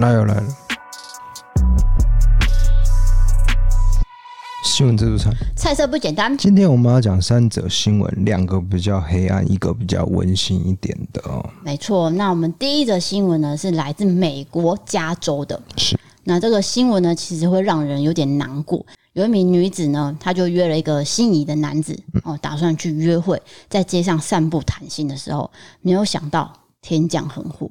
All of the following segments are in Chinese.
来了来了，新闻自助餐，菜色不简单。今天我们要讲三则新闻，两个比较黑暗，一个比较温馨一点的哦。没错，那我们第一则新闻呢是来自美国加州的。是，那这个新闻呢其实会让人有点难过。有一名女子呢，她就约了一个心仪的男子哦，打算去约会，在街上散步谈心的时候，没有想到天降横祸，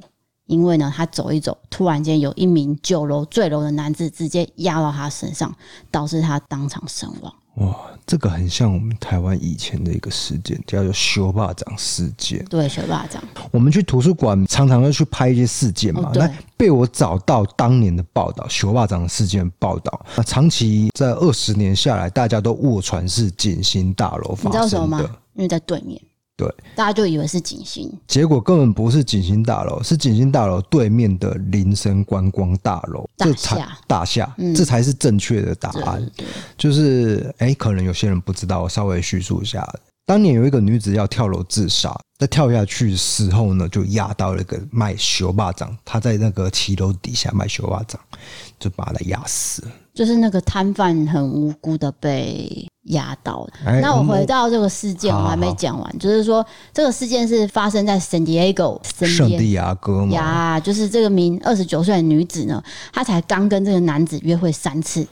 因为呢，他走一走，突然间有一名酒楼坠楼的男子直接压到他身上，导致他当场身亡。哇，这个很像我们台湾以前的一个事件，叫做“修坝长事件”。对，修坝长。我们去图书馆常常要去拍一些事件嘛，那、哦、被我找到当年的报道，修坝长事件报道。那长期在二十年下来，大家都误传是景星大楼发生的。你知道什么吗？因为在对面。对，大家就以为是景星，结果根本不是景星大楼，是景星大楼对面的林森观光大楼。大厦，这才大厦、嗯，这才是正确的答案。就是，哎、欸，可能有些人不知道，我稍微叙述一下。当年有一个女子要跳楼自杀，在跳下去的时候呢，就压到了一个卖烧肉粽，她在那个骑楼底下卖烧肉粽，就把她压死了。就是那个摊贩很无辜的被压倒的。那我回到这个事件，我还没讲完。就是说，这个事件是发生在圣地亚哥，圣地亚哥嘛呀，就是这个名二十九岁的女子呢，她才刚跟这个男子约会三次，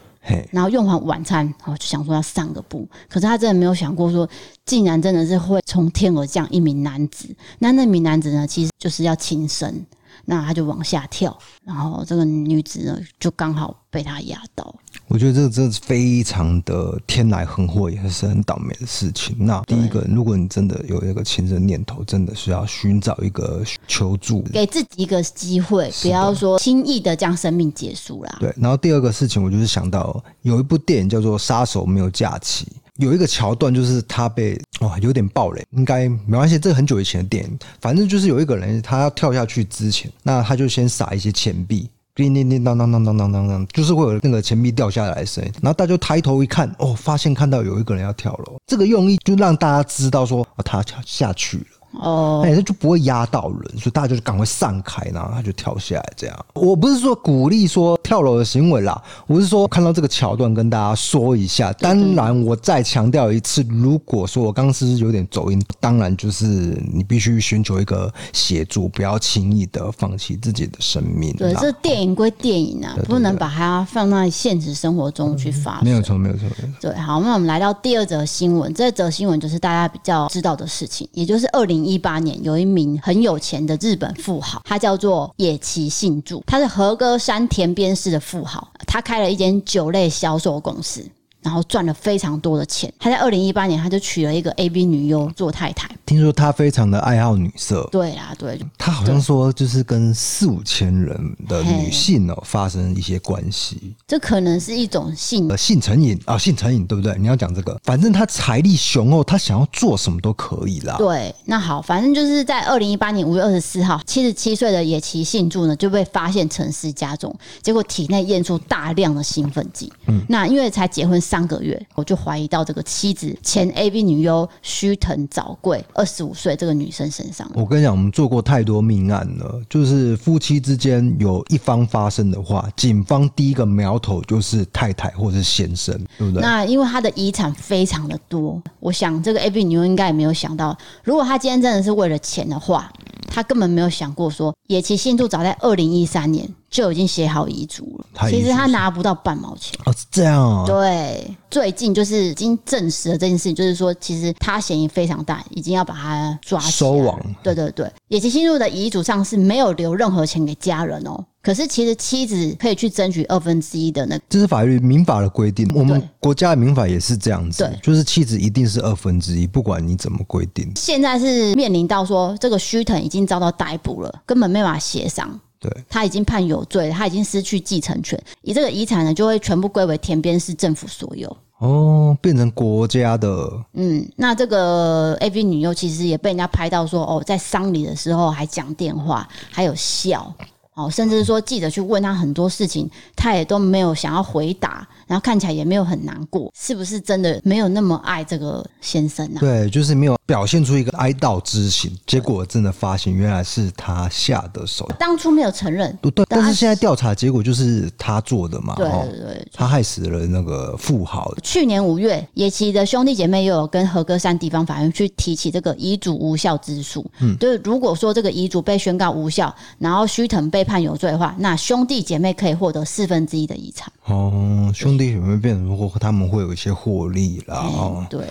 然后用完晚餐，然后就想说要散个步。可是她真的没有想过说，竟然真的是会从天而降一名男子。那那名男子呢，其实就是要轻生。那他就往下跳，然后这个女子呢，就刚好被他压到。我觉得这个真的是非常的天来横祸，也是很倒霉的事情。那第一个，如果你真的有一个轻生念头，真的是要寻找一个求助，给自己一个机会，不要说轻易的将生命结束啦。对。然后第二个事情，我就是想到有一部电影叫做《杀手没有假期》。有一个桥段，就是他被哇，有点暴雷，应该没关系。这个很久以前的电影，反正就是有一个人，他要跳下去之前，那他就先撒一些钱币，叮叮叮当当当当当当当，就是会有那个钱币掉下来的声音。然后大家就抬头一看，哦，发现看到有一个人要跳楼。这个用意就让大家知道说，他跳下去了。哦，哎，他就不会压到人，所以大家就赶快散开，然后他就跳下来。这样，我不是说鼓励说跳楼的行为啦，我是说看到这个桥段跟大家说一下。当然，我再强调一次，如果说我刚刚是有点走音，当然就是你必须寻求一个协助，不要轻易的放弃自己的生命。对，这电影归电影啊，不能把它放在现实生活中去发生。没有错，没有错。对，好，那我们来到第二则新闻，这则新闻就是大家比较知道的事情，也就是二零。一八年，有一名很有钱的日本富豪，他叫做野崎幸助，他是和歌山田边市的富豪，他开了一间酒类销售公司。然后赚了非常多的钱。他在二零一八年，他就娶了一个 A B 女优做太太。听说他非常的爱好女色。对啊，对。他好像说，就是跟四五千人的女性哦发生一些关系。这可能是一种性呃性成瘾啊，性成瘾对不对？你要讲这个，反正他财力雄厚，他想要做什么都可以啦。对，那好，反正就是在二零一八年五月二十四号，七十七岁的野崎幸助呢就被发现沉尸家中，结果体内验出大量的兴奋剂。嗯，那因为才结婚三。三个月，我就怀疑到这个妻子前 AV 女优须藤早贵二十五岁这个女生身上。我跟你讲，我们做过太多命案了，就是夫妻之间有一方发生的话，警方第一个苗头就是太太或者是先生，对不对？那因为他的遗产非常的多，我想这个 AV 女优应该也没有想到，如果他今天真的是为了钱的话。他根本没有想过说，野崎信助早在二零一三年就已经写好遗嘱了。其实他拿不到半毛钱哦，是这样哦。对，最近就是已经证实了这件事情，就是说其实他嫌疑非常大，已经要把他抓收网。对对对，野崎新入的遗嘱上是没有留任何钱给家人哦。可是其实妻子可以去争取二分之一的那个，这是法律民法的规定。我们国家的民法也是这样子，对，就是妻子一定是二分之一，不管你怎么规定。现在是面临到说这个须藤已经遭到逮捕了，根本没办法协商。对，他已经判有罪，他已经失去继承权，以这个遗产呢就会全部归为田边市政府所有。哦，变成国家的。嗯，那这个 AV 女优其实也被人家拍到说，哦，在丧礼的时候还讲电话，还有笑。哦，甚至是说记者去问他很多事情，他也都没有想要回答，然后看起来也没有很难过，是不是真的没有那么爱这个先生呢、啊？对，就是没有表现出一个哀悼之情，结果真的发现原来是他下的手，当初没有承认，对，但是现在调查结果就是他做的嘛，对对对，他害死了那个富豪。去年五月，野崎的兄弟姐妹又有跟和歌山地方法院去提起这个遗嘱无效之诉，嗯，就是如果说这个遗嘱被宣告无效，然后须藤被判有罪的话，那兄弟姐妹可以获得四分之一的遗产。哦，兄弟姐妹变成说他们会有一些获利啦。哦，对，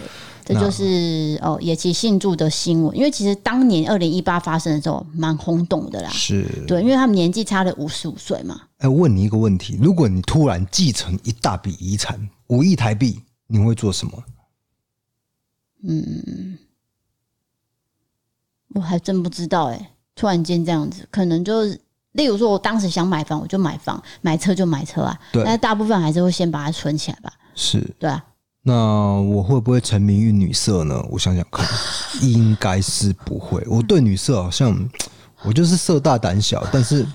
这就是哦野崎信助的新闻。因为其实当年二零一八发生的时候蛮轰动的啦。是，对，因为他们年纪差了五十五岁嘛。哎，问你一个问题：如果你突然继承一大笔遗产，五亿台币，你会做什么？嗯，我还真不知道哎。突然间这样子，可能就是，例如说，我当时想买房，我就买房；买车就买车啊。对。但是大部分还是会先把它存起来吧。是。对啊。那我会不会沉迷于女色呢？我想想看，应该是不会。我对女色好像，我就是色大胆小，但是。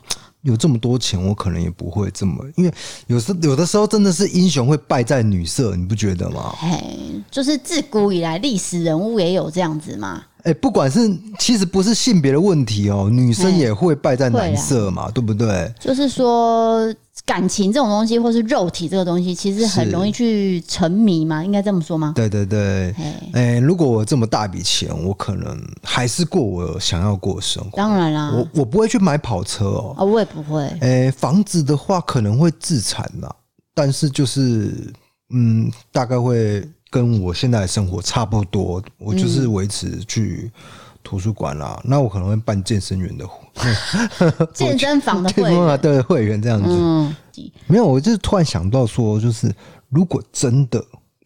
有这么多钱，我可能也不会这么，因为有时有的时候真的是英雄会败在女色，你不觉得吗？嘿，就是自古以来历史人物也有这样子嘛。哎、欸，不管是其实不是性别的问题哦，女生也会败在男色嘛，对不对？就是说。感情这种东西，或是肉体这个东西，其实很容易去沉迷嘛，应该这么说吗？对对对，哎、欸，如果我这么大笔钱，我可能还是过我想要过的生活。当然啦，我我不会去买跑车哦，哦，我也不会。哎、欸，房子的话可能会自产呐，但是就是嗯，大概会跟我现在的生活差不多，我就是维持去。图书馆啦，那我可能会办健身员的，健身房的会员，对会员这样子。嗯，没有，我就是突然想到说，就是如果真的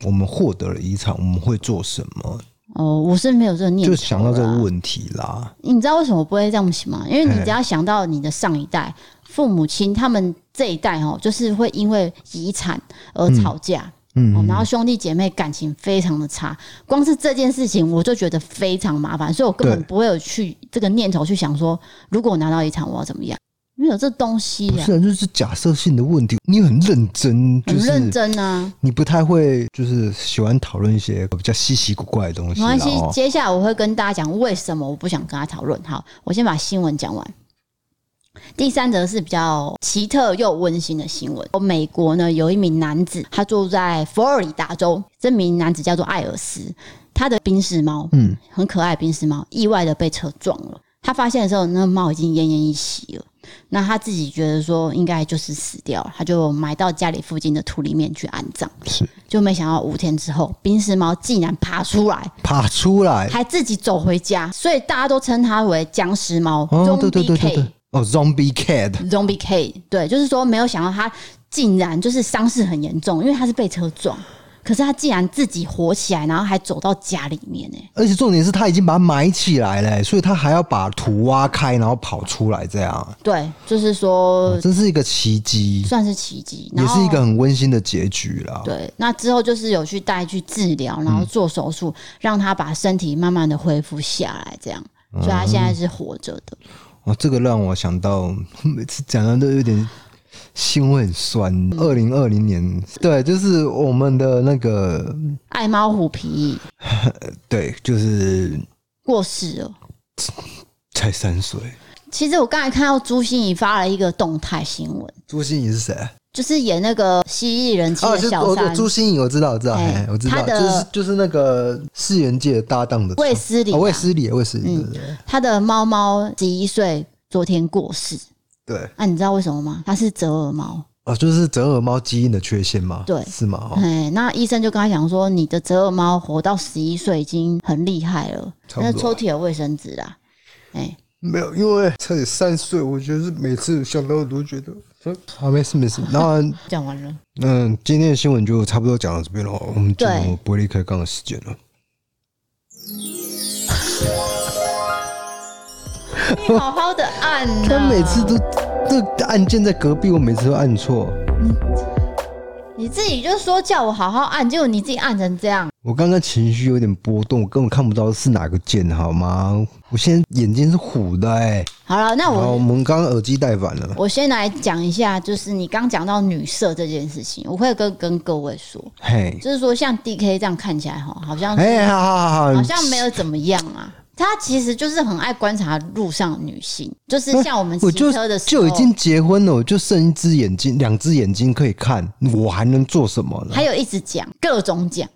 我们获得了遗产，我们会做什么？哦，我是没有这个念头，就想到这个问题啦。你知道为什么不会这样想吗？因为你只要想到你的上一代父母亲，他们这一代哦，就是会因为遗产而吵架。嗯嗯，然后兄弟姐妹感情非常的差，光是这件事情我就觉得非常麻烦，所以我根本不会有去这个念头去想说，如果我拿到遗产我要怎么样？没有这东西啊，是啊，就是假设性的问题。你很认真，很认真啊，你不太会就是喜欢讨论一些比较稀奇古怪的东西。没关系，接下来我会跟大家讲为什么我不想跟他讨论。好，我先把新闻讲完。第三则是比较奇特又温馨的新闻。美国呢有一名男子，他住在佛罗里达州。这名男子叫做艾尔斯，他的宾士猫，嗯，很可爱的宾士猫，意外的被车撞了。他发现的时候，那猫已经奄奄一息了。那他自己觉得说应该就是死掉了，他就埋到家里附近的土里面去安葬。是，就没想到五天之后，宾士猫竟然爬出来，爬出来，还自己走回家，所以大家都称它为僵尸猫。哦，对对对对对。哦，Zombie Cat，Zombie Cat，对，就是说没有想到他竟然就是伤势很严重，因为他是被车撞，可是他竟然自己活起来，然后还走到家里面呢。而且重点是他已经把它埋起来了，所以他还要把土挖开，然后跑出来这样。对，就是说这是一个奇迹，算是奇迹，也是一个很温馨的结局啦。对，那之后就是有去带去治疗，然后做手术，嗯，让他把身体慢慢的恢复下来，这样，所以他现在是活着的。哦，这个让我想到，每 次讲的都有点心会很酸。二零二零年，对，就是我们的那个爱猫虎皮，对，就是过世了，才三岁。其实我刚才看到朱心怡发了一个动态新闻，朱心怡是谁？就是演那个蜥蜴人妻的小三，哦、朱芯仪我知道，我知道，欸、我知道，就是就是那个世元界搭档的卫斯理，卫斯理，卫斯理，对对他的猫猫十一岁，昨天过世。对，那、啊、你知道为什么吗？它是折耳猫。哦，就是折耳猫基因的缺陷吗？对，是吗？哎，那医生就跟他讲说，你的折耳猫活到十一岁已经很厉害了。那抽屉有卫生纸啦。哎，没有，因为才三岁，我觉得是每次想到我都觉得。好，没事没事。那 讲完了。嗯，今天的新闻就差不多讲到这边了。我们进入不会离开杠的时间了。你好好的按、啊，他每次都这个按键在隔壁，我每次都按错。你自己就说叫我好好按，结果你自己按成这样。我刚刚情绪有点波动，我根本看不到是哪个键，好吗？我现在眼睛是糊的哎、欸。好了，那我我们刚刚耳机戴反了。我先来讲一下，就是你刚讲到女色这件事情，我会跟跟各位说，嘿，就是说像 DK 这样看起来哈，好像哎，好好好，好像没有怎么样啊。他其实就是很爱观察路上女性，就是像我们骑车的时候，就，就已经结婚了，我就剩一只眼睛，两只眼睛可以看，我还能做什么呢？还有一直讲各种讲，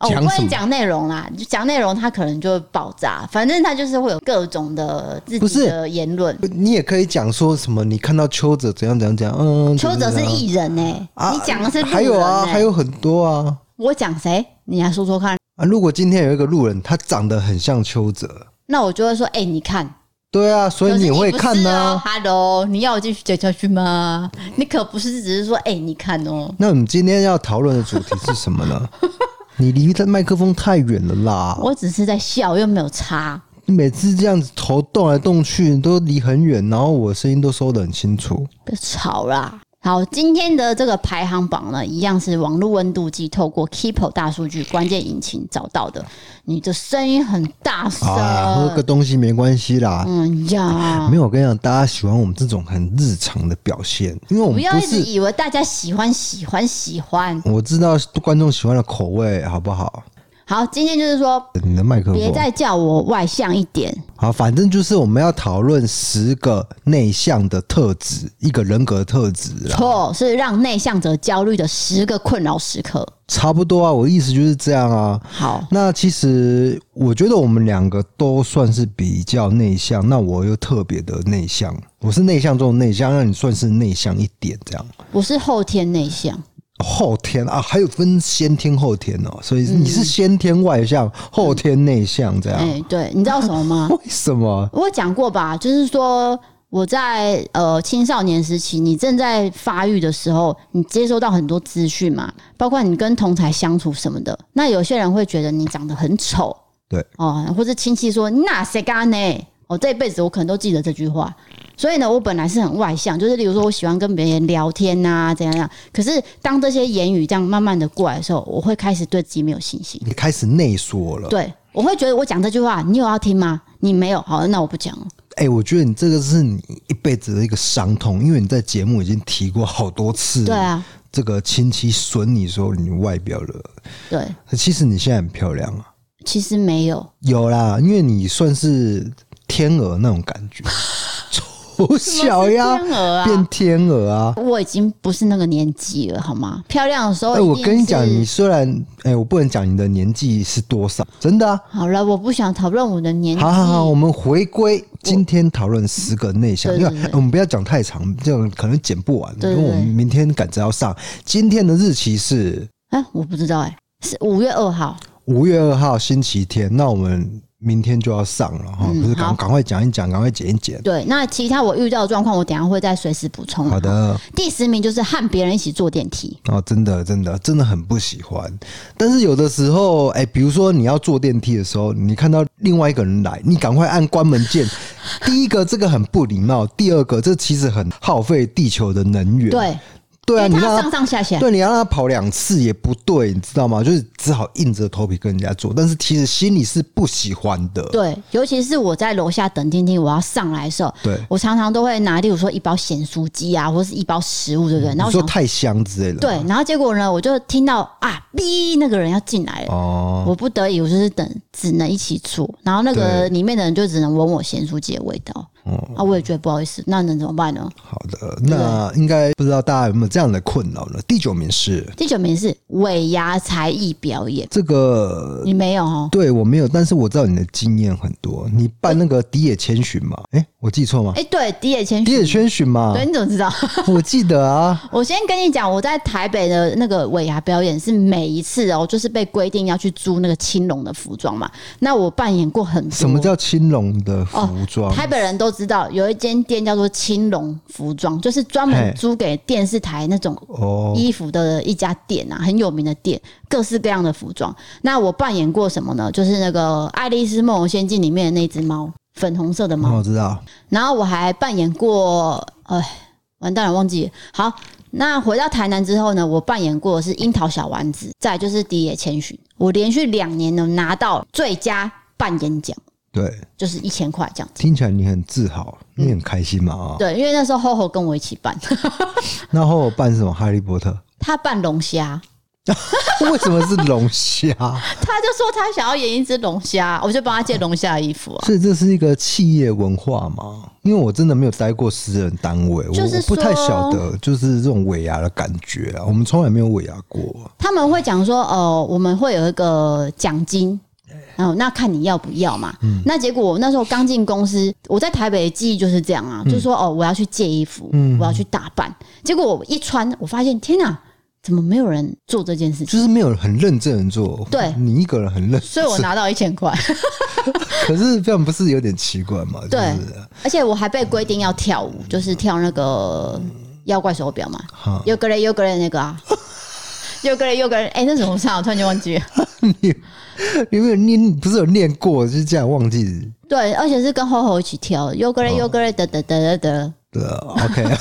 哦，我不会讲内容啦，就讲内容，他可能就会爆炸。反正他就是会有各种的自己的言论。你也可以讲说什么，你看到邱泽怎样怎样怎样，嗯，邱泽是艺人呢、欸啊，你讲的是、欸、还有啊，还有很多啊。我讲谁？你来说说看。啊！如果今天有一个路人，他长得很像邱泽，那我就会说：“哎、欸，你看。”对啊，所以你会看呢、啊。Hello，你要我继续讲下去吗？你可不是只是说：“哎、欸，你看哦。”那我们今天要讨论的主题是什么呢？你离这麦克风太远了啦！我只是在笑，又没有插。你每次这样子头动来动去，都离很远，然后我声音都收得很清楚。别吵啦！好，今天的这个排行榜呢，一样是网络温度计透过 Keepo 大数据关键引擎找到的。你的声音很大声，啊，喝个东西没关系啦。嗯呀，没有，我跟你讲，大家喜欢我们这种很日常的表现，因为我们不，不要一直以为大家喜欢喜欢喜欢。我知道观众喜欢的口味，好不好？好，今天就是说，你的麦克风别再叫我外向一点。好，反正就是我们要讨论十个内向的特质，一个人格特质。错，是让内向者焦虑的十个困扰时刻。差不多啊，我的意思就是这样啊。好，那其实我觉得我们两个都算是比较内向，那我又特别的内向。我是内向中的内向，让你算是内向一点这样。我是后天内向。后天啊，还有分先天后天哦，所以你是先天外向，嗯、后天内向这样。哎、欸，对，你知道什么吗？为什么？我讲过吧，就是说我在呃青少年时期，你正在发育的时候，你接收到很多资讯嘛，包括你跟同才相处什么的。那有些人会觉得你长得很丑，对哦，或者亲戚说你哪谁干呢？我这一辈子我可能都记得这句话。所以呢，我本来是很外向，就是例如说我喜欢跟别人聊天呐，怎样怎样。可是当这些言语这样慢慢的过来的时候，我会开始对自己没有信心。你开始内缩了。对，我会觉得我讲这句话，你有要听吗？你没有，好，那我不讲了。哎、欸，我觉得你这个是你一辈子的一个伤痛，因为你在节目已经提过好多次。对啊。这个亲戚损你说你外表了。对。其实你现在很漂亮啊。其实没有。有啦，因为你算是天鹅那种感觉。小呀，变天鹅啊！我已经不是那个年纪了，好吗？漂亮的时候，哎，我跟你讲，你虽然，哎，我不能讲你的年纪是多少，真的啊。好了，我不想讨论我的年纪。好好好，我们回归今天讨论十个内向，因为我们不要讲太长，这样可能剪不完。因为我们明天赶着要上，今天的日期是，哎，我不知道，哎，是五月二号，五月二号星期天。那我们。明天就要上了哈，不是赶赶快讲一讲，赶快剪一剪。对，那其他我遇到的状况，我等下会再随时补充。好的。第十名就是和别人一起坐电梯。哦，真的，真的，真的很不喜欢。但是有的时候，哎，比如说你要坐电梯的时候，你看到另外一个人来，你赶快按关门键。第一个，这个很不礼貌；第二个，这其实很耗费地球的能源。对。对啊，你让他上上下下，对，你要让他跑两次也不对，你知道吗？就是只好硬着头皮跟人家做，但是其实心里是不喜欢的。对，尤其是我在楼下等电梯，我要上来的时候，对，我常常都会拿，例如说一包咸酥鸡啊，或者是一包食物，对不对？然后说太香之类的。对，然后结果呢，我就听到啊，哔，那个人要进来了。哦，我不得已，我就是等，只能一起坐。然后那个里面的人就只能闻我咸酥鸡的味道。哦，啊，我也觉得不好意思，那能怎么办呢？好的，那应该不知道大家有没有这样的困扰呢？第九名是第九名是尾牙才艺表演，这个你没有哦？对，我没有，但是我知道你的经验很多。你办那个迪野千寻嘛？哎、欸，我记错吗？哎、欸，对，迪野千寻，迪野千寻嘛？对，你怎么知道？我记得啊。我先跟你讲，我在台北的那个尾牙表演是每一次哦，就是被规定要去租那个青龙的服装嘛。那我扮演过很多。什么叫青龙的服装？哦，台北人都知道有一间。店叫做青龙服装，就是专门租给电视台那种衣服的一家店啊，很有名的店，各式各样的服装。那我扮演过什么呢？就是那个《爱丽丝梦游仙境》里面的那只猫，粉红色的猫。我知道。然后我还扮演过，哎，完蛋了，忘记了。好，那回到台南之后呢，我扮演过的是樱桃小丸子，再就是迪野千寻，我连续两年呢拿到最佳扮演奖。对，就是一千块这样子。听起来你很自豪，你很开心嘛？啊、嗯，对，因为那时候 HoHo 跟我一起办。那 HoHo 扮什么？哈利波特？他扮龙虾。为什么是龙虾？他就说他想要演一只龙虾，我就帮他借龙虾的衣服啊。所以这是一个企业文化嘛？因为我真的没有待过私人单位，就是我不太晓得，就是这种尾牙的感觉啊。我们从来没有尾牙过。他们会讲说，呃，我们会有一个奖金。哦，那看你要不要嘛。嗯，那结果我那时候刚进公司，我在台北的记忆就是这样啊，嗯、就是说哦，我要去借衣服，嗯，我要去打扮。结果我一穿，我发现天哪，怎么没有人做这件事情？就是没有很认真的做。对，你一个人很认真，所以我拿到一千块。可是这样不是有点奇怪吗？就是、对，而且我还被规定要跳舞，就是跳那个妖怪手表嘛。有个人，有个人那个啊，有个人，有个人。哎，那怎么唱？我突然间忘记了。你没有念，不是有念过，就是这样忘记。对，而且是跟厚厚一起跳，又跟人，有个人，得得得得得。对，OK。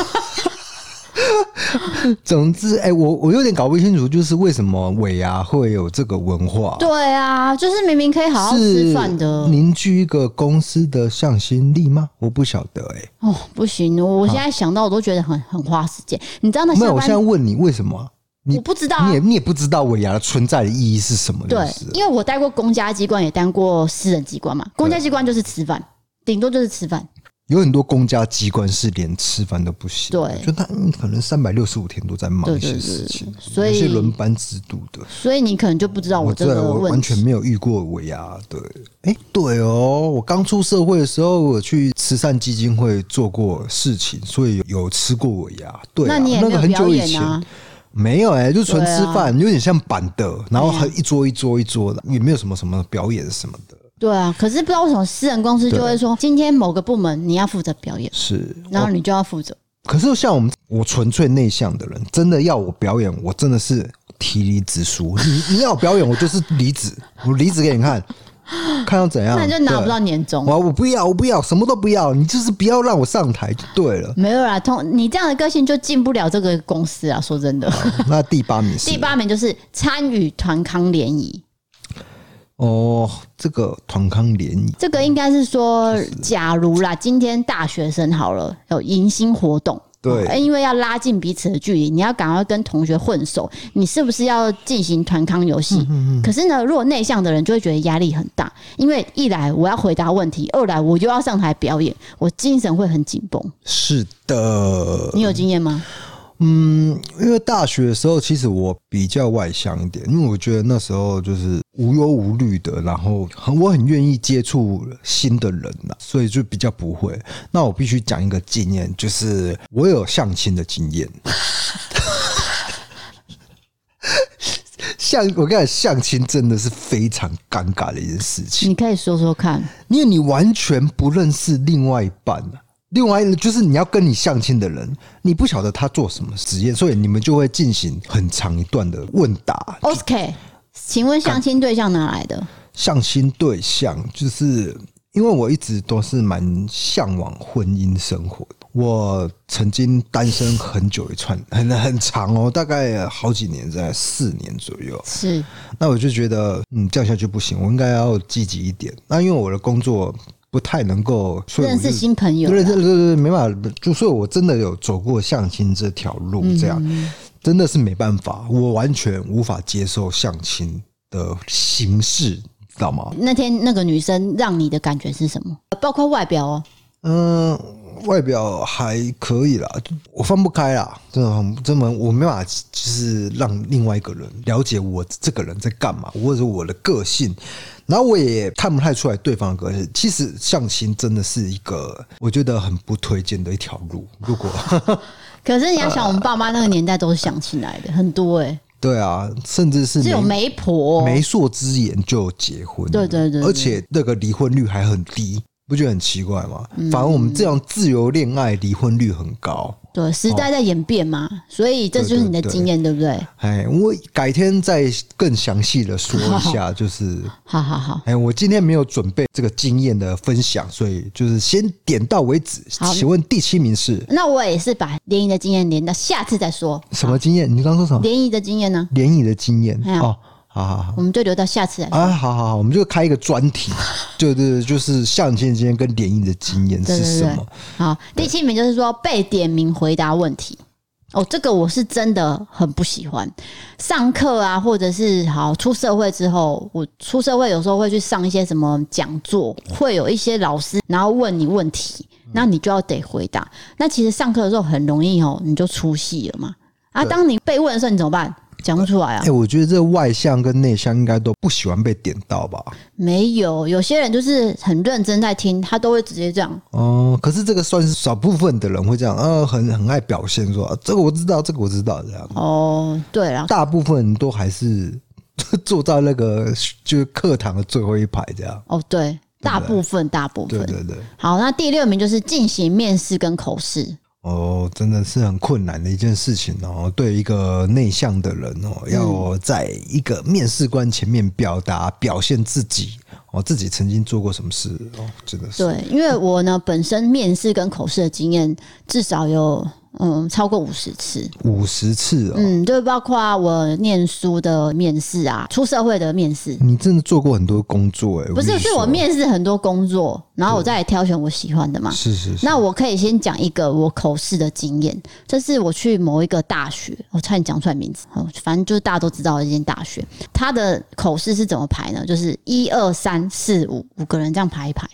总之，哎、欸，我我有点搞不清楚，就是为什么尾牙会有这个文化？对啊，就是明明可以好好吃饭的，凝聚一个公司的向心力吗？我不晓得、欸，哎。哦，不行，我现在想到我都觉得很很花时间。你知道那些？没有，我现在问你为什么？我不知道、啊，你也你也不知道尾牙的存在的意义是什么？对，因为我待过公家机关，也当过私人机关嘛。公家机关就是吃饭，顶多就是吃饭。有很多公家机关是连吃饭都不行，对，就他可能三百六十五天都在忙一些事情，所以是轮班制度的。所以你可能就不知道我这个问题，我完全没有遇过尾牙。对，哎、欸，对哦，我刚出社会的时候，我去慈善基金会做过事情，所以有吃过尾牙。对、啊，那你也没有表演啊？没有哎、欸，就纯吃饭，啊、有点像板的，然后还一桌一桌一桌的，也没有什么什么表演什么的。对啊，可是不知道为什么私人公司就会说，今天某个部门你要负责表演，是，然后你就要负责。可是像我们，我纯粹内向的人，真的要我表演，我真的是提离职书。你你要我表演，我就是离职，我离职给你看。看到怎样，那你就拿不到年终。我我不要，我不要，什么都不要，你就是不要让我上台就对了。没有啦，通你这样的个性就进不了这个公司啊！说真的。那第八名是？第八名就是参与团康联谊。哦，这个团康联谊，这个应该是说，假如啦，今天大学生好了，有迎新活动。对，因为要拉近彼此的距离，你要赶快跟同学混熟，你是不是要进行团康游戏？嗯嗯嗯。可是呢，如果内向的人就会觉得压力很大，因为一来我要回答问题，二来我就要上台表演，我精神会很紧绷。是的，你有经验吗？嗯，因为大学的时候，其实我比较外向一点，因为我觉得那时候就是无忧无虑的，然后很我很愿意接触新的人呐，所以就比较不会。那我必须讲一个经验，就是我有相亲的经验。相，我跟你讲，相亲真的是非常尴尬的一件事情。你可以说说看，因为你完全不认识另外一半另外就是你要跟你相亲的人，你不晓得他做什么职业，所以你们就会进行很长一段的问答。OK，请问相亲对象哪来的？相亲对象就是因为我一直都是蛮向往婚姻生活的，我曾经单身很久一串，很很长哦，大概好几年，在四年左右。是，那我就觉得，嗯，这样下去不行，我应该要积极一点。那因为我的工作。不太能够认识新朋友，对对对对，没办法。就所以我真的有走过相亲这条路，这样真的是没办法，我完全无法接受相亲的形式，知道吗？那天那个女生让你的感觉是什么？包括外表哦，嗯。外表还可以啦，我放不开啦，真的很，真的我没办法，就是让另外一个人了解我这个人在干嘛，或者我的个性，然后我也看不太出来对方的个性。其实相亲真的是一个我觉得很不推荐的一条路。如果，可是你要想，我们爸妈那个年代都是相亲来的，很多哎、欸。对啊，甚至是只有媒婆、媒妁之言就结婚，对对对，而且那个离婚率还很低。不觉得很奇怪吗？反而我们这样自由恋爱离婚率很高。对，时代在演变嘛，哦、所以这就是你的经验，对，不对？哎，我改天再更详细的说一下，就是好好好。哎，我今天没有准备这个经验的分享，所以就是先点到为止。好，请问第七名是？那我也是把联谊的经验连到下次再说。什么经验？你刚刚说什么？联谊的经验呢？联谊的经验哦。好好好，我们就留到下次来啊！好好好，我们就开一个专题，对对对，就是相亲经验跟联谊的经验是什么？好，第七名就是说被点名回答问题哦，这个我是真的很不喜欢。上课啊，或者是好出社会之后，我出社会有时候会去上一些什么讲座，会有一些老师然后问你问题，那你就要得回答。那其实上课的时候很容易哦，你就出戏了嘛。啊，当你被问的时候，你怎么办？讲不出来啊！哎、欸，我觉得这外向跟内向应该都不喜欢被点到吧？没有，有些人就是很认真在听，他都会直接这样。哦、嗯，可是这个算是少部分的人会这样，呃，很很爱表现说，啊这个我知道，这个我知道这样。哦，对啊，大部分都还是 坐在那个就是课堂的最后一排这样。哦，对，大部分，大部分，对对对。好，那第六名就是进行面试跟口试。哦，真的是很困难的一件事情哦。对一个内向的人哦，要在一个面试官前面表达、表现自己哦，自己曾经做过什么事哦，真的是。对，因为我呢，本身面试跟口试的经验至少有。嗯，超过五十次，五十次哦。嗯，就包括我念书的面试啊，出社会的面试。你真的做过很多工作哎？不是，是我面试很多工作，然后我再来挑选我喜欢的嘛。是是是。那我可以先讲一个我口试的经验，这是我去某一个大学，我差点讲出来名字，反正就是大家都知道的一间大学。它的口试是怎么排呢？就是一二三四五五个人这样排一排，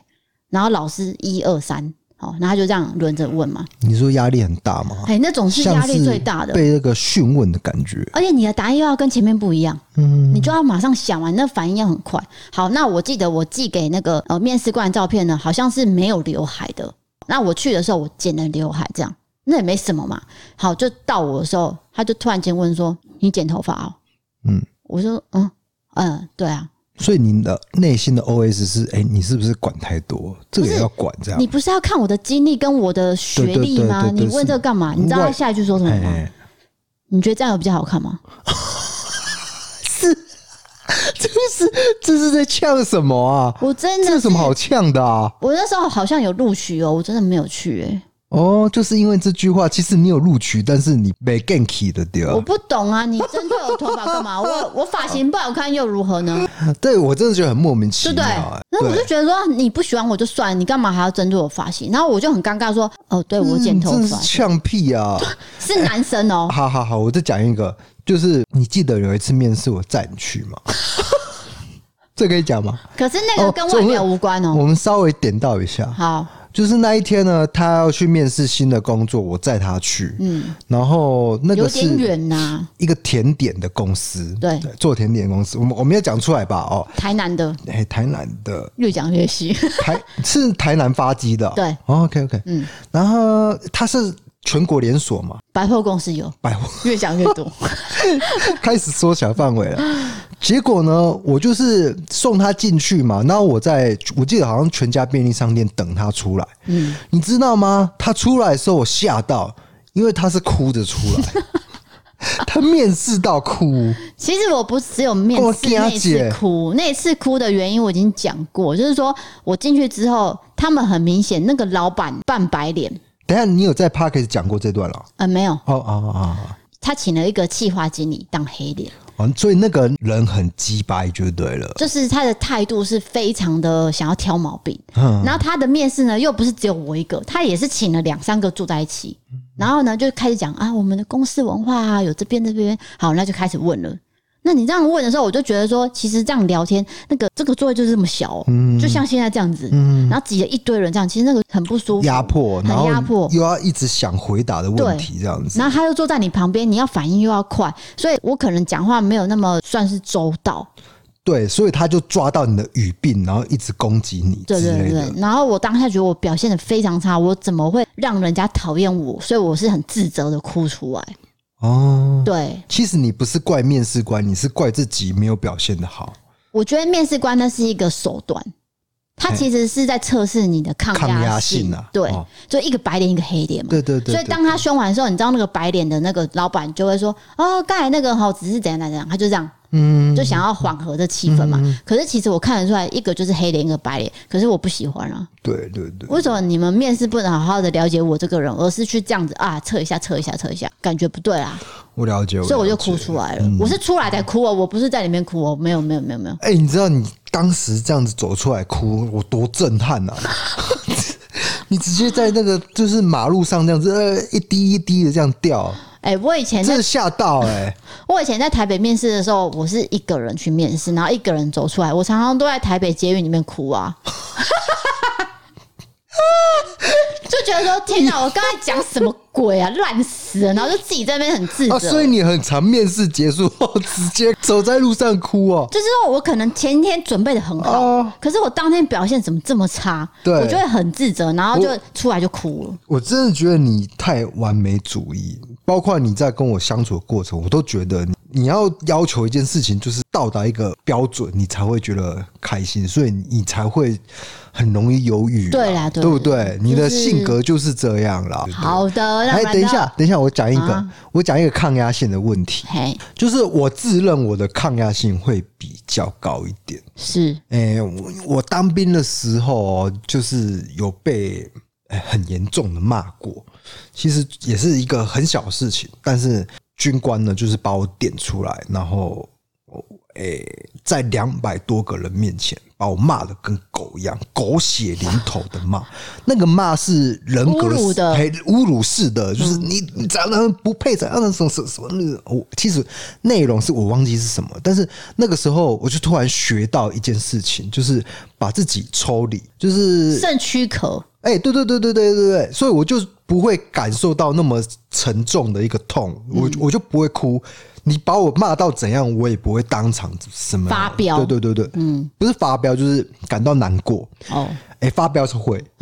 然后老师一二三。哦，那他就这样轮着问嘛？你说压力很大吗？哎，那种是压力最大的，被那个讯问的感觉。而且你的答案又要跟前面不一样，嗯，你就要马上想完，那反应要很快。好，那我记得我寄给那个呃面试官的照片呢，好像是没有刘海的。那我去的时候，我剪了刘海，这样那也没什么嘛。好，就到我的时候，他就突然间问说：“你剪头发哦？”嗯，我说：“嗯嗯，对啊。”所以你的内心的 OS 是：哎、欸，你是不是管太多？这个也要管这样？你不是要看我的经历跟我的学历吗？你问这个干嘛？你知道他下一句说什么吗？你觉得这样有比较好看吗？是，这是这是在呛什么啊？我真的，这有什么好呛的啊？我那时候好像有录取哦，我真的没有去哎、欸。哦，就是因为这句话，其实你有录取，但是你被 gank 的掉。我不懂啊，你针对我头发干嘛？我 我发型不好看又如何呢？对，我真的觉得很莫名其妙、欸。对，那我就觉得说你不喜欢我就算，你干嘛还要针对我发型？然后我就很尴尬说，哦，对我剪头发，呛屁啊！是男生哦。好好好，我再讲一个，就是你记得有一次面试我载你去吗？这可以讲吗？可是那个跟外表无关哦。我们稍微点到一下。好。就是那一天呢，他要去面试新的工作，我载他去。嗯，然后那个是有点远呐，一个甜点的公司，对，做甜点公司，我们我没有讲出来吧？哦，台南的，哎，台南的，越讲越细，台是台南发迹的，对，OK OK，嗯，然后他是全国连锁嘛，百货公司有。百货，越讲越多，开始缩小范围了。结果呢，我就是送他进去嘛，然后我在我记得好像全家便利商店等他出来。嗯，你知道吗？他出来的时候我吓到，因为他是哭着出来，他面试到哭。其实我不只有面试那次哭，那次哭的原因我已经讲过，就是说我进去之后，他们很明显那个老板扮白脸。等下，你有在 Podcast 讲过这段了？呃，没有。哦哦哦哦，他请了一个企划经理当黑脸。所以那个人很鸡掰就对了，就是他的态度是非常的想要挑毛病。嗯，然后他的面试呢，又不是只有我一个，他也是请了两三个住在一起，然后呢就开始讲啊，我们的公司文化啊，有这边这边，好，那就开始问了。那你这样问的时候，我就觉得说，其实这样聊天，那个这个座位就是这么小，嗯，就像现在这样子，嗯，然后挤了一堆人这样，其实那个很不舒服，压迫，很压迫，又要一直想回答的问题这样子，然后他又坐在你旁边，你要反应又要快，所以我可能讲话没有那么算是周到，对，所以他就抓到你的语病，然后一直攻击你，对对对，然后我当下觉得我表现的非常差，我怎么会让人家讨厌我？所以我是很自责的哭出来。哦，对，其实你不是怪面试官，你是怪自己没有表现的好。我觉得面试官那是一个手段，他其实是在测试你的抗压性，性啊。对，哦、就一个白脸一个黑脸嘛。对对，对对对。所以当他凶完的时候，你知道那个白脸的那个老板就会说：“哦，刚才那个哈只是怎样怎样。”他就这样。嗯，就想要缓和这气氛嘛。嗯、可是其实我看得出来，一个就是黑脸，一个白脸。可是我不喜欢啊。对对对。为什么你们面试不能好好的了解我这个人，而是去这样子啊，测一下，测一下，测一下，感觉不对啊。我了解，我，所以我就哭出来了。嗯、我是出来才哭哦，我不是在里面哭哦，没有没有没有没有。哎、欸，你知道你当时这样子走出来哭，我多震撼啊！你直接在那个就是马路上这样子，呃，一滴一滴的这样掉。哎、欸，我以前真的吓到哎、欸！我以前在台北面试的时候，我是一个人去面试，然后一个人走出来，我常常都在台北捷运里面哭啊。就觉得说天哪，我刚才讲什么鬼啊，烂死了！然后就自己在那边很自责、啊。所以你很常面试结束后直接走在路上哭哦、啊。就是说我可能前一天准备的很好，啊、可是我当天表现怎么这么差？对，我就会很自责，然后就出来就哭了。我，我真的觉得你太完美主义，包括你在跟我相处的过程，我都觉得你。你要要求一件事情，就是到达一个标准，你才会觉得开心，所以你才会很容易犹豫。对啦，对，对不对？你的性格就是这样啦。好的，哎，等一下，等一下，我讲一个，我讲一个抗压性的问题。嘿，就是我自认我的抗压性会比较高一点。是，哎，我我当兵的时候，就是有被很严重的骂过，其实也是一个很小的事情，但是。军官呢，就是把我点出来，然后，诶、欸，在两百多个人面前把我骂得跟狗一样，狗血淋头的骂。那个骂是人格侮辱的，侮辱式的，就是你你长得不配，怎样的什么什么什么那个。我其实内容是我忘记是什么，但是那个时候我就突然学到一件事情，就是把自己抽离，就是肾躯壳。哎、欸，对对对对对对对，所以我就不会感受到那么沉重的一个痛，嗯、我我就不会哭。你把我骂到怎样，我也不会当场什么发飙。对对对对，嗯，不是发飙，就是感到难过。哦，哎、欸，发飙是会。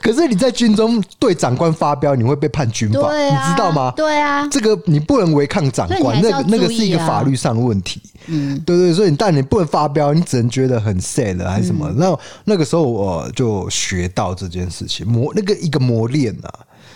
可是你在军中对长官发飙，你会被判军法，啊、你知道吗？对啊，这个你不能违抗长官，啊、那个那个是一个法律上的问题。嗯，对，对对，所以但你不能发飙，你只能觉得很 sad 还是什么？那、嗯、那个时候我就学到这件事情，磨那个一个磨练呐。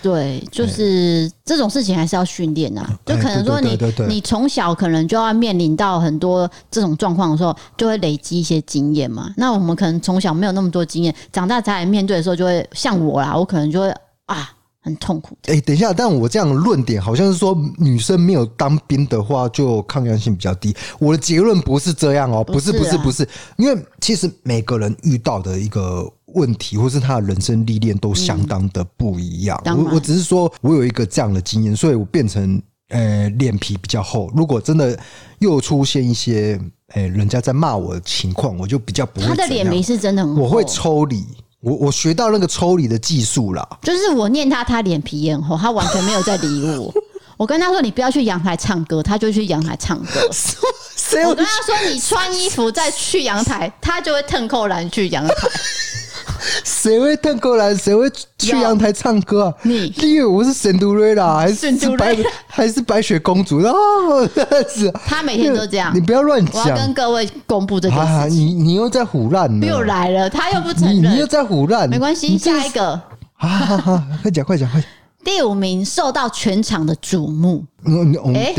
对，就是这种事情还是要训练呐。就可能说你你从小可能就要面临到很多这种状况的时候，就会累积一些经验嘛。那我们可能从小没有那么多经验，长大才来面对的时候，就会像我啦，我可能就会啊。很痛苦。哎，等一下，但我这样的论点好像是说，女生没有当兵的话，就抗压性比较低。我的结论不是这样哦，不是，不是，不是，因为其实每个人遇到的一个问题，或是他的人生历练都相当的不一样。我我只是说我有一个这样的经验，所以我变成呃脸皮比较厚。如果真的又出现一些呃人家在骂我的情况，我就比较不会。他的脸皮是真的很厚，我会抽离。我我学到那个抽离的技术啦，就是我念他，他脸皮也很厚，他完全没有在理我。我跟他说，你不要去阳台唱歌，他就去阳台唱歌。我跟他说，你穿衣服再去阳台，他就会腾扣篮去阳台。谁会腾过来？谁会去阳台唱歌啊？你你以为我是神都瑞拉还是白还是白雪公主？哦，是他每天都这样。你不要乱讲。我要跟各位公布这个事情。你你又在胡乱又来了，他又不承认。你又在胡乱，没关系，下一个。啊，快讲快讲快！第五名受到全场的瞩目。嗯，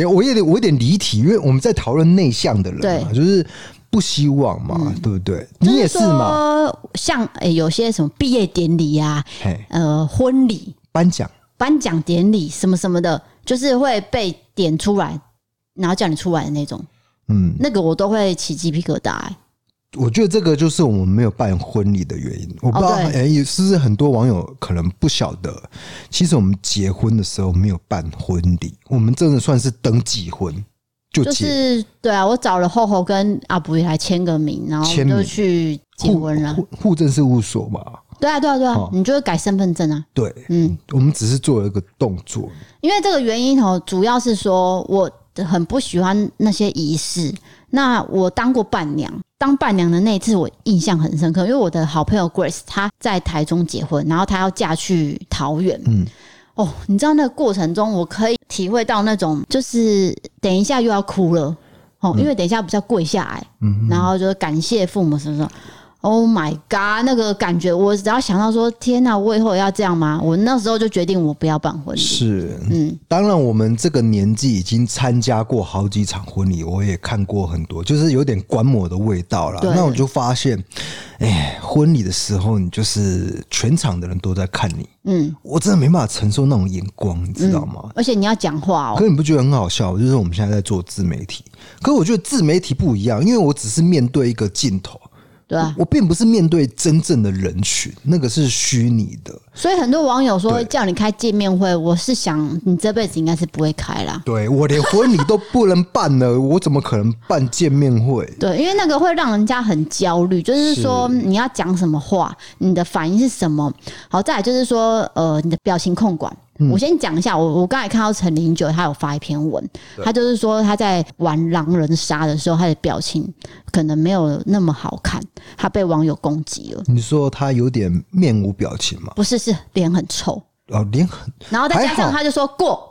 我我有点我有点离题，因为我们在讨论内向的人嘛，就是。不希望嘛，嗯、对不对？你也是嘛？像诶、欸，有些什么毕业典礼呀、呃，婚礼、颁奖、颁奖典礼什么什么的，就是会被点出来，然后叫你出来的那种。嗯，那个我都会起鸡皮疙瘩、欸。我觉得这个就是我们没有办婚礼的原因。我不知道，哎、欸，是不是很多网友可能不晓得？其实我们结婚的时候没有办婚礼，我们真的算是登记婚。就，就是对啊，我找了厚厚跟阿布来签个名，然后就去结婚了。户政事务所嘛。对啊，对啊，对啊，哦、你就会改身份证啊。对，嗯，我们只是做了一个动作。因为这个原因哦，主要是说我很不喜欢那些仪式。那我当过伴娘，当伴娘的那一次我印象很深刻，因为我的好朋友 Grace 她在台中结婚，然后她要嫁去桃园。嗯。哦，你知道那个过程中，我可以体会到那种，就是等一下又要哭了哦，因为等一下不是要跪下来，嗯，然后就是感谢父母什么什么，Oh my god，那个感觉，我只要想到说，天哪，我以后要这样吗？我那时候就决定我不要办婚礼。是，嗯，当然我们这个年纪已经参加过好几场婚礼，我也看过很多，就是有点观摩的味道了。那我就发现，哎，婚礼的时候，你就是全场的人都在看你，嗯，我真的没办法承受那种眼光，你知道吗？嗯，而且你要讲话哦，可你不觉得很好笑？就是我们现在在做自媒体，可是我觉得自媒体不一样，因为我只是面对一个镜头。对啊，我并不是面对真正的人群，那个是虚拟的。所以很多网友说叫你开见面会，我是想你这辈子应该是不会开啦。对，我连婚礼都不能办了，我怎么可能办见面会？对，因为那个会让人家很焦虑，就是说你要讲什么话，你的反应是什么？好，再来就是说，呃，你的表情控管。我先讲一下，我我刚才看到陈林九他有发一篇文，他就是说他在玩狼人杀的时候，他的表情可能没有那么好看，他被网友攻击了。你说他有点面无表情吗？不是，是脸很臭哦，脸很。然后再加上他就说过，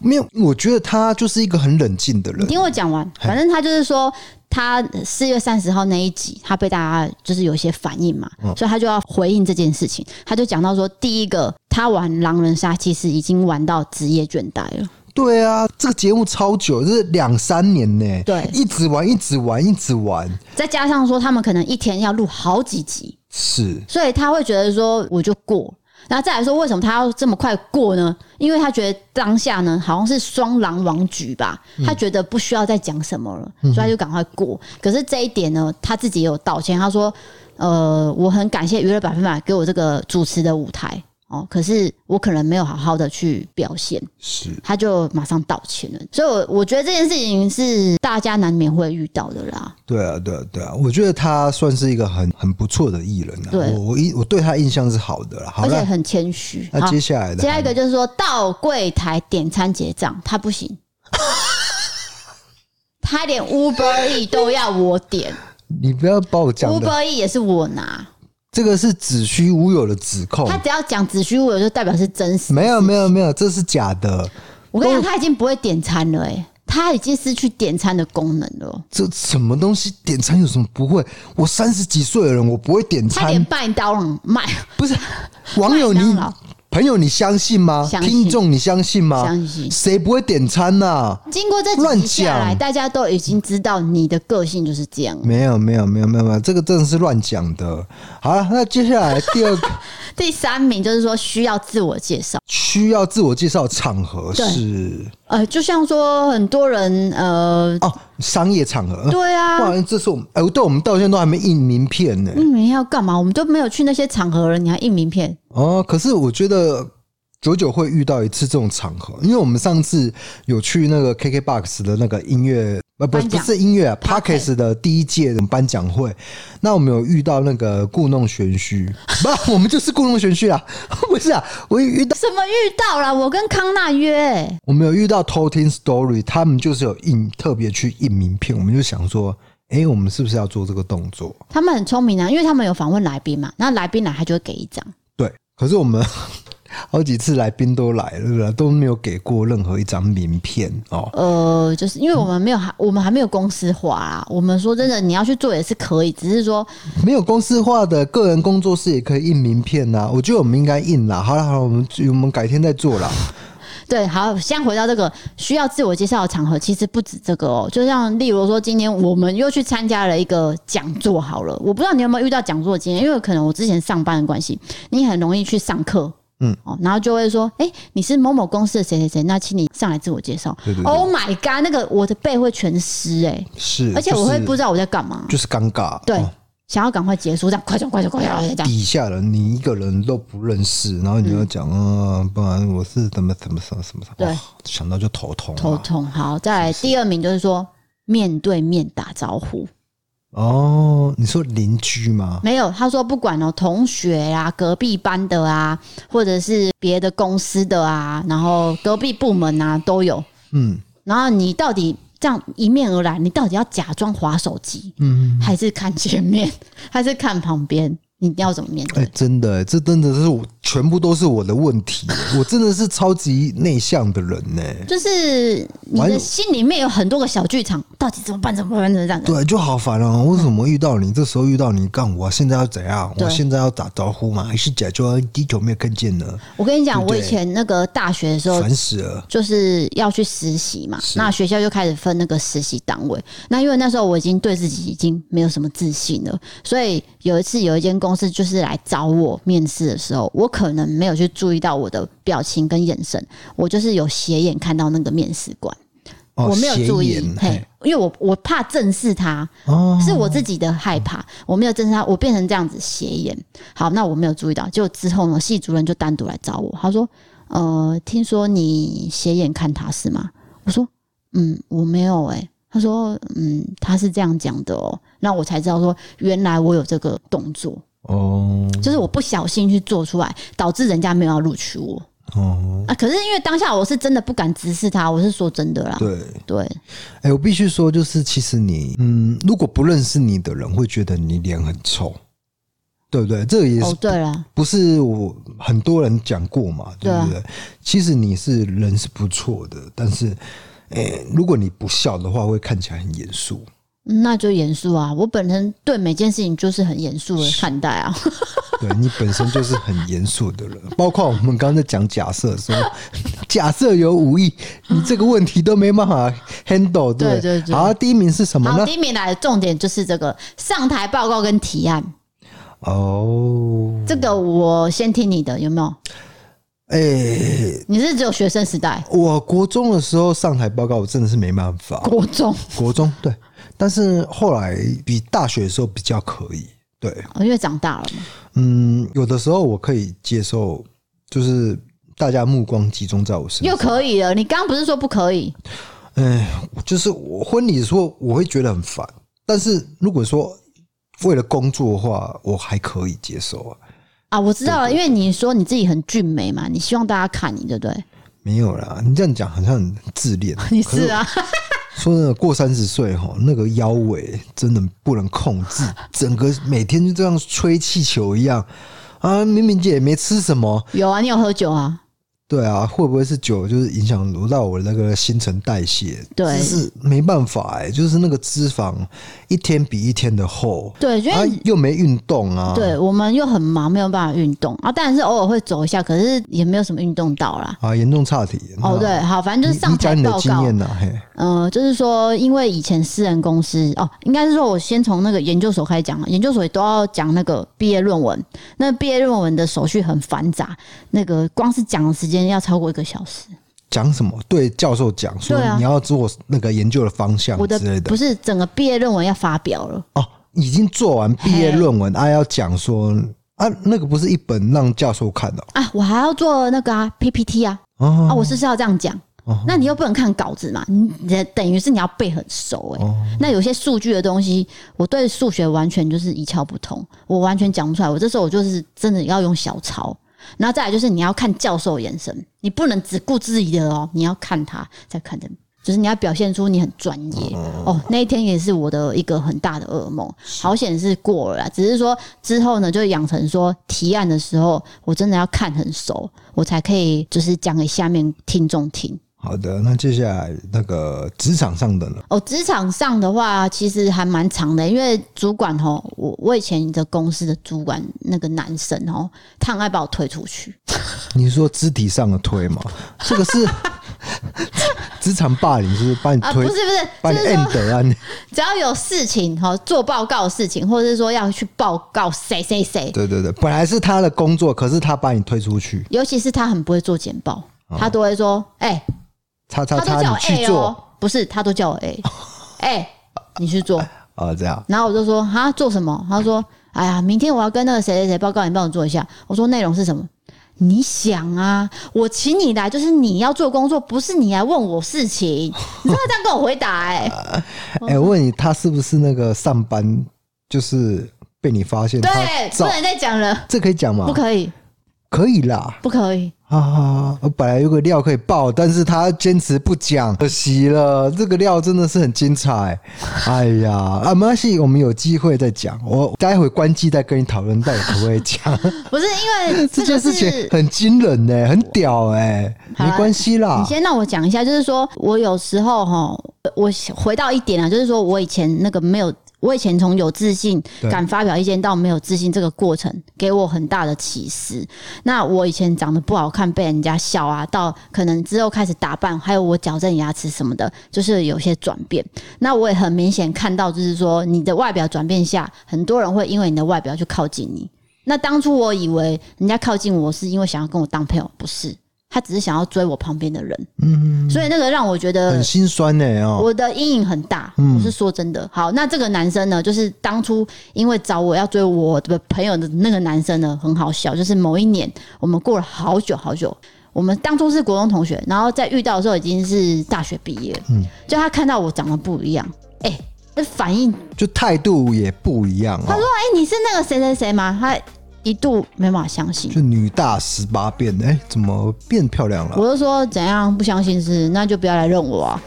没有，我觉得他就是一个很冷静的人。你听我讲完，反正他就是说。他四月三十号那一集，他被大家就是有一些反应嘛，所以他就要回应这件事情。他就讲到说，第一个，他玩狼人杀其实已经玩到职业倦怠了。对啊，这个节目超久，就是两三年呢。对，一直玩，一直玩，一直玩。再加上说，他们可能一天要录好几集，是，所以他会觉得说，我就过。然后再来说，为什么他要这么快过呢？因为他觉得当下呢，好像是双狼王局吧，他觉得不需要再讲什么了，所以他就赶快过。可是这一点呢，他自己也有道歉，他说：“呃，我很感谢娱乐百分百给我这个主持的舞台。”哦，可是我可能没有好好的去表现，是，他就马上道歉了。所以，我我觉得这件事情是大家难免会遇到的啦。对啊，对啊，对啊，我觉得他算是一个很很不错的艺人啊。对，我我我对他印象是好的啦，而且很谦虚。那接下来的，下一个就是说到柜台点餐结账，他不行，他连 Uber E 都要我点，你不要把我讲 Uber E 也是我拿。这个是子虚乌有的指控。他只要讲子虚乌有，就代表是真实。没有，没有，没有，这是假的。我跟你讲，他已经不会点餐了，哎，他已经失去点餐的功能了。这什么东西？点餐有什么不会？我三十几岁的人，我不会点餐。他连麦当劳卖不是网友你。朋友，你相信吗？听众，你相信吗？相信。谁不会点餐呢？经过这几集下来，大家都已经知道你的个性就是这样。没有，没有，没有，没有，没有，这个真的是乱讲的。好了，那接下来第二个、第三名就是说需要自我介绍，需要自我介绍场合是呃，就像说很多人呃哦，商业场合对啊，不然这是我们哎，对，我们到现在都还没印名片呢。印名片要干嘛？我们都没有去那些场合了，你还印名片？哦，可是我觉得久久会遇到一次这种场合，因为我们上次有去那个 KKBOX 的那个音乐，呃，不不是音乐啊，Podcast 的第一届的颁奖会，那我们有遇到那个故弄玄虚，不，我们就是故弄玄虚啊，不是啊，我遇到什么遇到了？我跟康纳约，我们有遇到偷听 Story，他们就是有印特别去印名片，我们就想说。哎、欸，我们是不是要做这个动作？他们很聪明啊，因为他们有访问来宾嘛，那来宾来他就会给一张。对，可是我们好几次来宾都来了，都没有给过任何一张名片哦。呃，就是因为我们没有还，我们还没有公司化啊。我们说真的，你要去做也是可以，只是说没有公司化的个人工作室也可以印名片呐、啊。我觉得我们应该印啦。好了好了，我们我们改天再做啦。对，好，先回到这个需要自我介绍的场合，其实不止这个哦。就像例如说，今天我们又去参加了一个讲座，好了，我不知道你有没有遇到讲座的经验，因为可能我之前上班的关系，你很容易去上课，嗯，哦，然后就会说，哎，你是某某公司的谁谁谁，那请你上来自我介绍。对对对。Oh my god，那个我的背会全湿哎，是，而且我会不知道我在干嘛，就是尴尬，对。哦想要赶快结束，这样快走快走快走这样。底下人你一个人都不认识，然后你要讲啊、嗯，不然我是怎么怎么什么什么什么。对，想到就头痛。头痛。好，再来第二名就是说面对面打招呼。哦，你说邻居吗？没有，他说不管哦，同学啊，隔壁班的啊，或者是别的公司的啊，然后隔壁部门啊都有。嗯，然后你到底？这样迎面而来，你到底要假装划手机，嗯，还是看前面，还是看旁边？你要怎么面对？哎、欸，真的，这真的是我全部都是我的问题。我真的是超级内向的人呢。就是你的心里面有很多个小剧场，到底怎么办？怎么办？怎么这样？对，就好烦哦。为什么遇到你？这时候遇到你干我？现在要怎样？我现在要打招呼吗？还是假装低头没有看见呢？我跟你讲，我以前那个大学的时候，烦死了，就是要去实习嘛。那学校就开始分那个实习单位。那因为那时候我已经对自己已经没有什么自信了，所以有一次有一间公司就是来找我面试的时候，我可能没有去注意到我的表情跟眼神，我就是有斜眼看到那个面试官。我没有注意，嘿，因为我我怕正视他，是我自己的害怕，我没有正视他，我变成这样子斜眼。好，那我没有注意到，结果之后呢，系主任就单独来找我，他说：“呃，听说你斜眼看他是吗？”我说：“嗯，我没有。”哎，他说：“嗯，他是这样讲的哦。”那我才知道说，原来我有这个动作哦，就是我不小心去做出来，导致人家没有要录取我。哦啊！可是因为当下我是真的不敢直视他，我是说真的啦。对对，哎、欸，我必须说，就是其实你，嗯，如果不认识你的人会觉得你脸很臭，对不对？这个也是哦，对了，不是我很多人讲过嘛，对不对？其实你是人是不错的，但是，哎、欸，如果你不笑的话，会看起来很严肃。那就严肃啊！我本身对每件事情就是很严肃的看待啊。对，你本身就是很严肃的人，包括我们刚才讲假设说，假设有五亿，你这个问题都没办法 handle。对对对，对。好，第一名是什么呢？第一名来的重点就是这个上台报告跟提案。哦，这个我先听你的，有没有？哎、欸，你是只有学生时代？我国中的时候上台报告，我真的是没办法。国中，国中对。但是后来比大学的时候比较可以，对，因为长大了嘛。嗯，有的时候我可以接受，就是大家目光集中在我身上。又可以了，你刚刚不是说不可以？哎，就是我婚礼的时候我会觉得很烦，但是如果说为了工作的话，我还可以接受啊。啊，我知道了，因为你说你自己很俊美嘛，你希望大家看你，对不对？没有啦，你这样讲好像很自恋。你是啊。说真的，过三十岁哈，那个腰围真的不能控制，整个每天就这样吹气球一样啊！明明姐也没吃什么，有啊，你有喝酒啊？对啊，会不会是酒就是影响到我的那个新陈代谢？对，是没办法哎、欸，就是那个脂肪一天比一天的厚。对，因为、啊、又没运动啊。对，我们又很忙，没有办法运动啊。当然是偶尔会走一下，可是也没有什么运动到啦。啊，严重差题。哦，对，好，反正就是上台的经验呐，嘿。嗯、呃，就是说，因为以前私人公司哦，应该是说我先从那个研究所开始讲，研究所也都要讲那个毕业论文。那毕业论文的手续很繁杂，那个光是讲的时间。要超过一个小时，讲什么？对教授讲说你要做那个研究的方向之类的，不是整个毕业论文要发表了。哦，已经做完毕业论文啊，要讲说啊，那个不是一本让教授看的啊，我还要做那个啊 PPT 啊，啊，我是是要这样讲？那你又不能看稿子嘛，你等于是你要背很熟哎，那有些数据的东西，我对数学完全就是一窍不通，我完全讲不出来，我这时候我就是真的要用小抄。然后再来就是你要看教授眼神，你不能只顾自己的哦，你要看他再看着，就是你要表现出你很专业哦。那一天也是我的一个很大的噩梦，好险是过了啦，只是说之后呢，就养成说提案的时候，我真的要看很熟，我才可以就是讲给下面听众听。好的，那接下来那个职场上的呢？哦，职场上的话，其实还蛮长的，因为主管哦，我我以前的公司的主管那个男生哦，他很爱把我推出去。你说肢体上的推吗？这个是 职场霸凌，是不是把你推？啊、不是不是，把你 end 啊！只要有事情哈，做报告的事情，或者是说要去报告谁谁谁，对对对，本来是他的工作，可是他把你推出去。尤其是他很不会做简报，他都会说：“哎、欸。”他他他，都叫我 A 你去做，不是，他都叫我 A，哎、欸，你去做，哦，这样。然后我就说，哈，做什么？他说，哎呀，明天我要跟那个谁谁谁报告，你帮我做一下。我说内容是什么？你想啊，我请你来就是你要做工作，不是你来问我事情。你知道他这样跟我回答、欸？哎，哎，我问你，他是不是那个上班就是被你发现？对，不能再讲了，这可以讲吗？不可以，可以啦，不可以。啊！我本来有个料可以爆，但是他坚持不讲，可惜了。这个料真的是很精彩。哎呀，啊，没关系，我们有机会再讲。我待会关机再跟你讨论，到底可不可以讲？不是因为 这件事情很惊人呢、欸，很屌哎、欸，没关系啦。你先让我讲一下，就是说我有时候哈，我回到一点啊，就是说我以前那个没有。我以前从有自信、敢发表意见到没有自信这个过程，给我很大的启示。那我以前长得不好看，被人家笑啊，到可能之后开始打扮，还有我矫正牙齿什么的，就是有些转变。那我也很明显看到，就是说你的外表转变下，很多人会因为你的外表去靠近你。那当初我以为人家靠近我是因为想要跟我当朋友，不是。他只是想要追我旁边的人，嗯，所以那个让我觉得很心酸呢。哦，我的阴影很大，我是说真的。好，那这个男生呢，就是当初因为找我要追我的朋友的那个男生呢，很好笑。就是某一年，我们过了好久好久，我们当初是国中同学，然后在遇到的时候已经是大学毕业，嗯，就他看到我长得不一样，哎，那反应就态度也不一样。他说：“哎，你是那个谁谁谁吗？”他。一度没办法相信，就女大十八变，哎、欸，怎么变漂亮了？我就说怎样不相信是，那就不要来认我啊。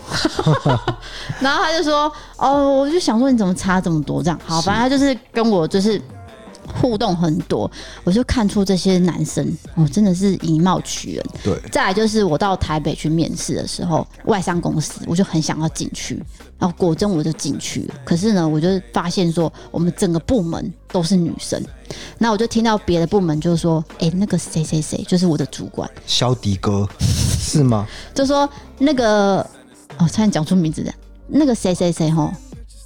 然后他就说，哦，我就想说你怎么差这么多这样？好，反正他就是跟我就是。互动很多，我就看出这些男生哦，真的是以貌取人。对，再来就是我到台北去面试的时候，外商公司，我就很想要进去，然后果真我就进去了。可是呢，我就发现说，我们整个部门都是女生。那我就听到别的部门就说：“哎、欸，那个谁谁谁，就是我的主管，肖迪哥，是吗？” 就说那个哦，差点讲出名字的，那个谁谁谁吼。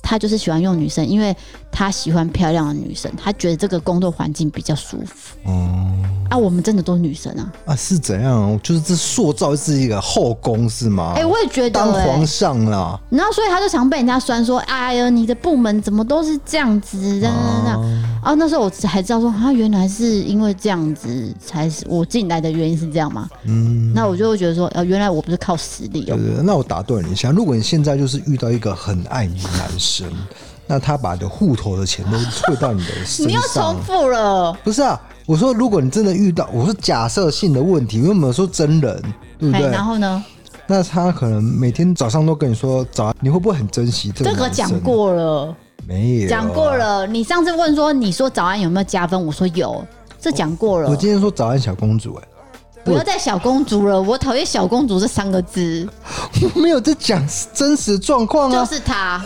他就是喜欢用女生，因为他喜欢漂亮的女生，他觉得这个工作环境比较舒服。哦、嗯，啊，我们真的都是女生啊！啊，是怎样？就是这塑造是一个后宫是吗？哎、欸，我也觉得、欸、当皇上啦。然后，所以他就常被人家酸说：“哎呀，你的部门怎么都是这样子？”这样这样。啊，那时候我才知道说，他原来是因为这样子才是我进来的原因是这样吗？嗯，那我就会觉得说，啊，原来我不是靠实力。对对对，那我打断你一下，如果你现在就是遇到一个很爱你的男生。那他把你的户头的钱都汇到你的身上，你又重复了。不是啊，我说如果你真的遇到，我说假设性的问题，因为我们说真人，对不对？然后呢？那他可能每天早上都跟你说早安，你会不会很珍惜这个？这个讲过了，没有讲过了。你上次问说，你说早安有没有加分？我说有，这讲过了。我今天说早安小公主，哎，不要再小公主了，我讨厌小公主这三个字。我 没有在讲真实状况啊，就是他。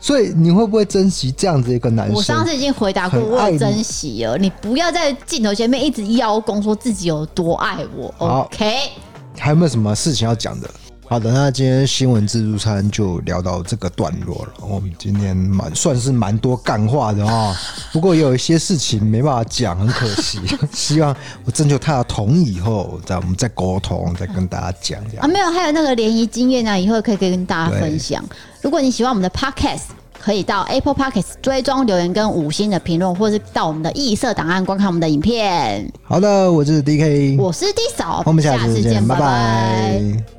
所以你会不会珍惜这样子一个男生？我上次已经回答过，我有珍惜了。你不要在镜头前面一直邀功，说自己有多爱我。OK，还有没有什么事情要讲的？好的，那今天新闻自助餐就聊到这个段落了。我们今天蛮算是蛮多干话的啊，不过也有一些事情没办法讲，很可惜。希望我征求他的同意以后，再我们再沟通，再跟大家讲这样。啊，没有，还有那个联谊经验呢，以后可以跟大家分享。如果你喜欢我们的 Podcast，可以到 Apple Podcast 追踪留言跟五星的评论，或是到我们的异色档案观看我们的影片。好的，我是 DK，我是 D 嫂，我们下次见，拜拜。拜拜。